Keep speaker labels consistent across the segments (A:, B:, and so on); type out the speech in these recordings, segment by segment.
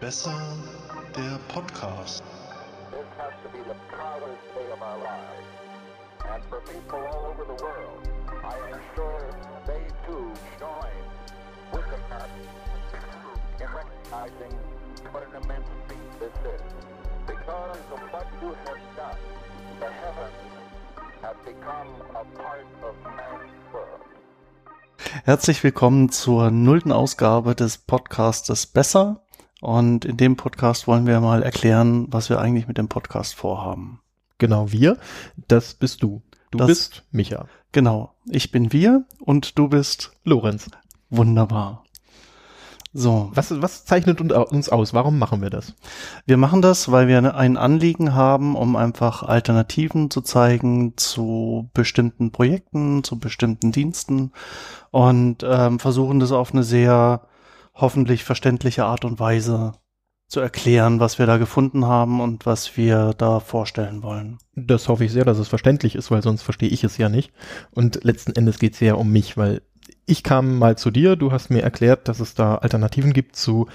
A: Besser der Podcast.
B: This has to be the proudest day of our lives. And for people all over the world, I am sure they too join with us in recognizing what an immense feat this is. Because of what you have done, the heavens have become a part of man's world.
C: Herzlich willkommen zur nullten Ausgabe des Podcastes Besser. Und in dem Podcast wollen wir mal erklären, was wir eigentlich mit dem Podcast vorhaben.
D: Genau, wir, das bist du. Du
C: Das-
D: bist Micha.
C: Genau, ich bin wir und du bist
D: Lorenz.
C: wunderbar. So,
D: Was, was zeichnet uns au- uns aus? Warum machen wir das?
C: wir machen das, weil wir ein Anliegen haben, um einfach Alternativen zu zeigen zu bestimmten Projekten, zu bestimmten Diensten und ähm, versuchen das auf eine sehr hoffentlich verständliche Art und Weise zu erklären, was wir da gefunden haben und was wir da vorstellen wollen.
D: Das hoffe ich sehr, dass es verständlich ist, weil sonst verstehe ich es ja nicht. Und letzten Endes geht es ja um mich, weil ich kam mal zu dir, du hast mir erklärt, dass es da Alternativen gibt zu,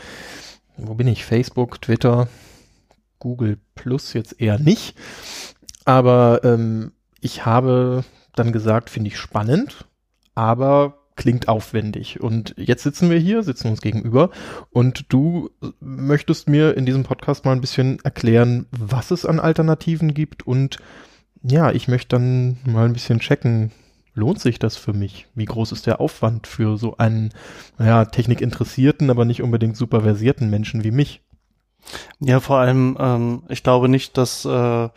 D: wo bin ich, Facebook, Twitter, Google Plus jetzt eher nicht. Aber ähm, ich habe dann gesagt, finde ich spannend, aber klingt aufwendig. Und jetzt sitzen wir hier, sitzen uns gegenüber und du möchtest mir in diesem Podcast mal ein bisschen erklären, was es an Alternativen gibt und ja, ich möchte dann mal ein bisschen checken, lohnt sich das für mich? Wie groß ist der Aufwand für so einen, naja, technikinteressierten, aber nicht unbedingt super versierten Menschen wie mich?
C: Ja, vor allem, ähm, ich glaube nicht, dass, äh,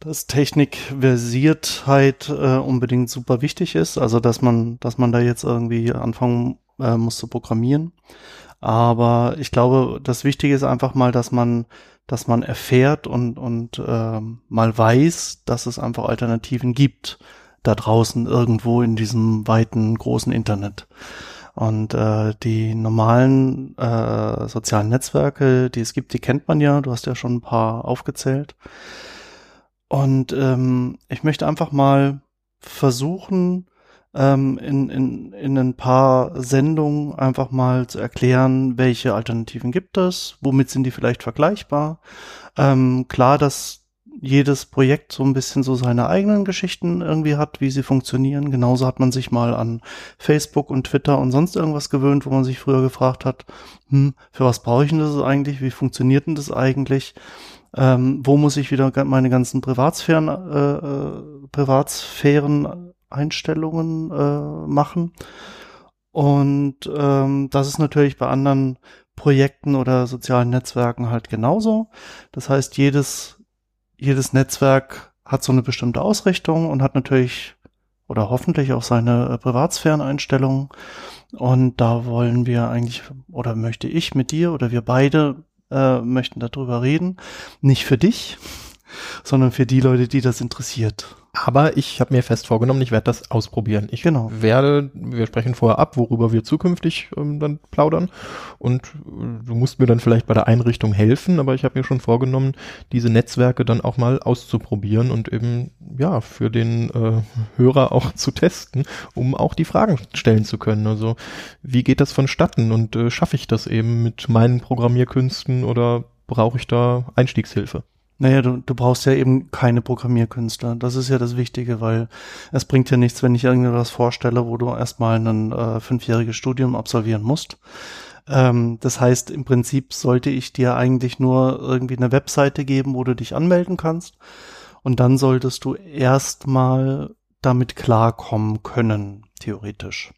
C: dass Technikversiertheit äh, unbedingt super wichtig ist. Also, dass man, dass man da jetzt irgendwie anfangen äh, muss zu programmieren. Aber ich glaube, das Wichtige ist einfach mal, dass man, dass man erfährt und, und ähm, mal weiß, dass es einfach Alternativen gibt da draußen irgendwo in diesem weiten, großen Internet. Und äh, die normalen äh, sozialen Netzwerke, die es gibt, die kennt man ja. Du hast ja schon ein paar aufgezählt. Und ähm, ich möchte einfach mal versuchen, ähm, in, in, in ein paar Sendungen einfach mal zu erklären, welche Alternativen gibt es, womit sind die vielleicht vergleichbar. Ähm, klar, dass jedes Projekt so ein bisschen so seine eigenen Geschichten irgendwie hat, wie sie funktionieren. Genauso hat man sich mal an Facebook und Twitter und sonst irgendwas gewöhnt, wo man sich früher gefragt hat, hm, für was brauche ich denn das eigentlich? Wie funktioniert denn das eigentlich? Ähm, wo muss ich wieder meine ganzen Privatsphären, äh, äh, Privatsphären-Einstellungen äh, machen? Und ähm, das ist natürlich bei anderen Projekten oder sozialen Netzwerken halt genauso. Das heißt, jedes, jedes Netzwerk hat so eine bestimmte Ausrichtung und hat natürlich oder hoffentlich auch seine äh, Privatsphären-Einstellungen. Und da wollen wir eigentlich, oder möchte ich mit dir oder wir beide äh, möchten darüber reden. Nicht für dich, sondern für die Leute, die das interessiert.
D: Aber ich habe mir fest vorgenommen, ich werde das ausprobieren. Ich
C: Genau.
D: werde, wir sprechen vorher ab, worüber wir zukünftig ähm, dann plaudern. Und äh, du musst mir dann vielleicht bei der Einrichtung helfen, aber ich habe mir schon vorgenommen, diese Netzwerke dann auch mal auszuprobieren und eben ja für den äh, Hörer auch zu testen, um auch die Fragen stellen zu können. Also wie geht das vonstatten und äh, schaffe ich das eben mit meinen Programmierkünsten oder brauche ich da Einstiegshilfe?
C: Naja, du, du brauchst ja eben keine Programmierkünstler. Das ist ja das Wichtige, weil es bringt ja nichts, wenn ich irgendwas vorstelle, wo du erstmal ein äh, fünfjähriges Studium absolvieren musst. Ähm, das heißt, im Prinzip sollte ich dir eigentlich nur irgendwie eine Webseite geben, wo du dich anmelden kannst. Und dann solltest du erstmal damit klarkommen können, theoretisch.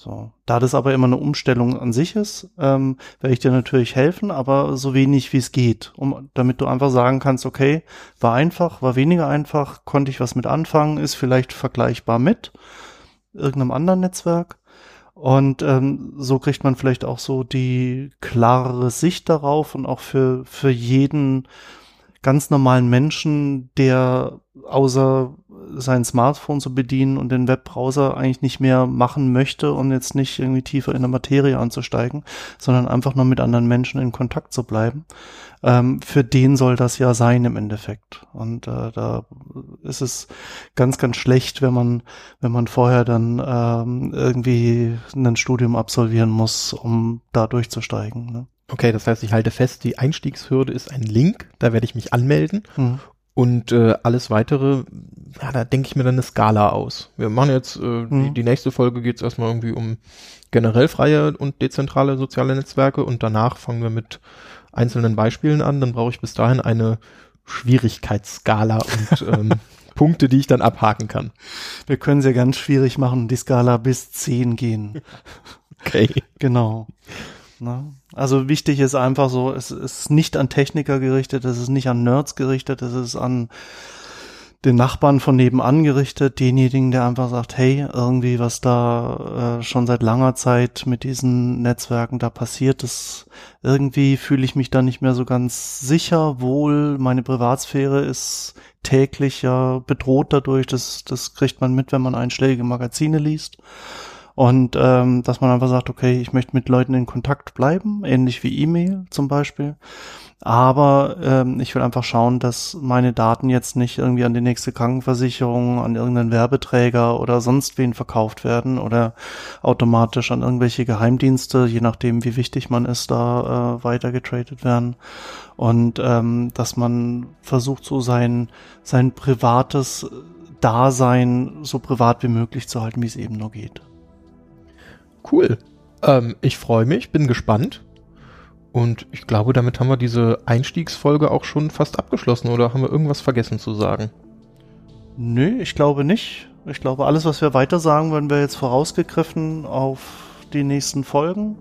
C: So, da das aber immer eine Umstellung an sich ist, ähm, werde ich dir natürlich helfen, aber so wenig wie es geht, um, damit du einfach sagen kannst, okay, war einfach, war weniger einfach, konnte ich was mit anfangen, ist vielleicht vergleichbar mit irgendeinem anderen Netzwerk. Und ähm, so kriegt man vielleicht auch so die klarere Sicht darauf und auch für, für jeden ganz normalen Menschen, der außer sein Smartphone zu bedienen und den Webbrowser eigentlich nicht mehr machen möchte und jetzt nicht irgendwie tiefer in der Materie anzusteigen, sondern einfach nur mit anderen Menschen in Kontakt zu bleiben. Ähm, für den soll das ja sein im Endeffekt. Und äh, da ist es ganz, ganz schlecht, wenn man, wenn man vorher dann ähm, irgendwie ein Studium absolvieren muss, um da durchzusteigen. Ne?
D: Okay, das heißt, ich halte fest, die Einstiegshürde ist ein Link, da werde ich mich anmelden
C: Hm.
D: Und äh, alles weitere, ja, da denke ich mir dann eine Skala aus. Wir machen jetzt, äh, die,
C: Mhm.
D: die nächste Folge geht es erstmal irgendwie um generell freie und dezentrale soziale Netzwerke und danach fangen wir mit einzelnen Beispielen an. Dann brauche ich bis dahin eine Schwierigkeitsskala und ähm, Punkte, die ich dann abhaken kann.
C: Wir können es ja ganz schwierig machen, die Skala bis 10 gehen.
D: Okay.
C: Genau. Na, also wichtig ist einfach so, es ist nicht an Techniker gerichtet, es ist nicht an Nerds gerichtet, es ist an den Nachbarn von nebenan gerichtet, denjenigen, der einfach sagt, hey, irgendwie was da äh, schon seit langer Zeit mit diesen Netzwerken da passiert ist, irgendwie fühle ich mich da nicht mehr so ganz sicher, wohl meine Privatsphäre ist täglich ja bedroht dadurch, das, das kriegt man mit, wenn man einschlägige Magazine liest. Und ähm, dass man einfach sagt, okay, ich möchte mit Leuten in Kontakt bleiben, ähnlich wie E-Mail zum Beispiel. Aber ähm, ich will einfach schauen, dass meine Daten jetzt nicht irgendwie an die nächste Krankenversicherung, an irgendeinen Werbeträger oder sonst wen verkauft werden oder automatisch an irgendwelche Geheimdienste, je nachdem, wie wichtig man ist, da äh, weitergetradet werden. Und ähm, dass man versucht, so sein, sein privates Dasein so privat wie möglich zu halten, wie es eben nur geht.
D: Cool. Ähm, ich freue mich, bin gespannt. Und ich glaube, damit haben wir diese Einstiegsfolge auch schon fast abgeschlossen oder haben wir irgendwas vergessen zu sagen?
C: Nö, ich glaube nicht. Ich glaube, alles, was wir weiter sagen, werden wir jetzt vorausgegriffen auf die nächsten Folgen.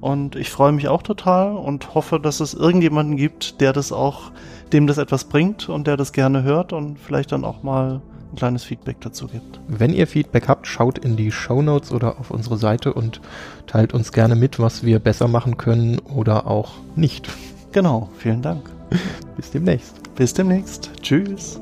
C: Und ich freue mich auch total und hoffe, dass es irgendjemanden gibt, der das auch, dem das etwas bringt und der das gerne hört und vielleicht dann auch mal ein kleines Feedback dazu gibt.
D: Wenn ihr Feedback habt, schaut in die Show Notes oder auf unsere Seite und teilt uns gerne mit, was wir besser machen können oder auch nicht.
C: Genau, vielen Dank.
D: Bis demnächst.
C: Bis demnächst. Tschüss.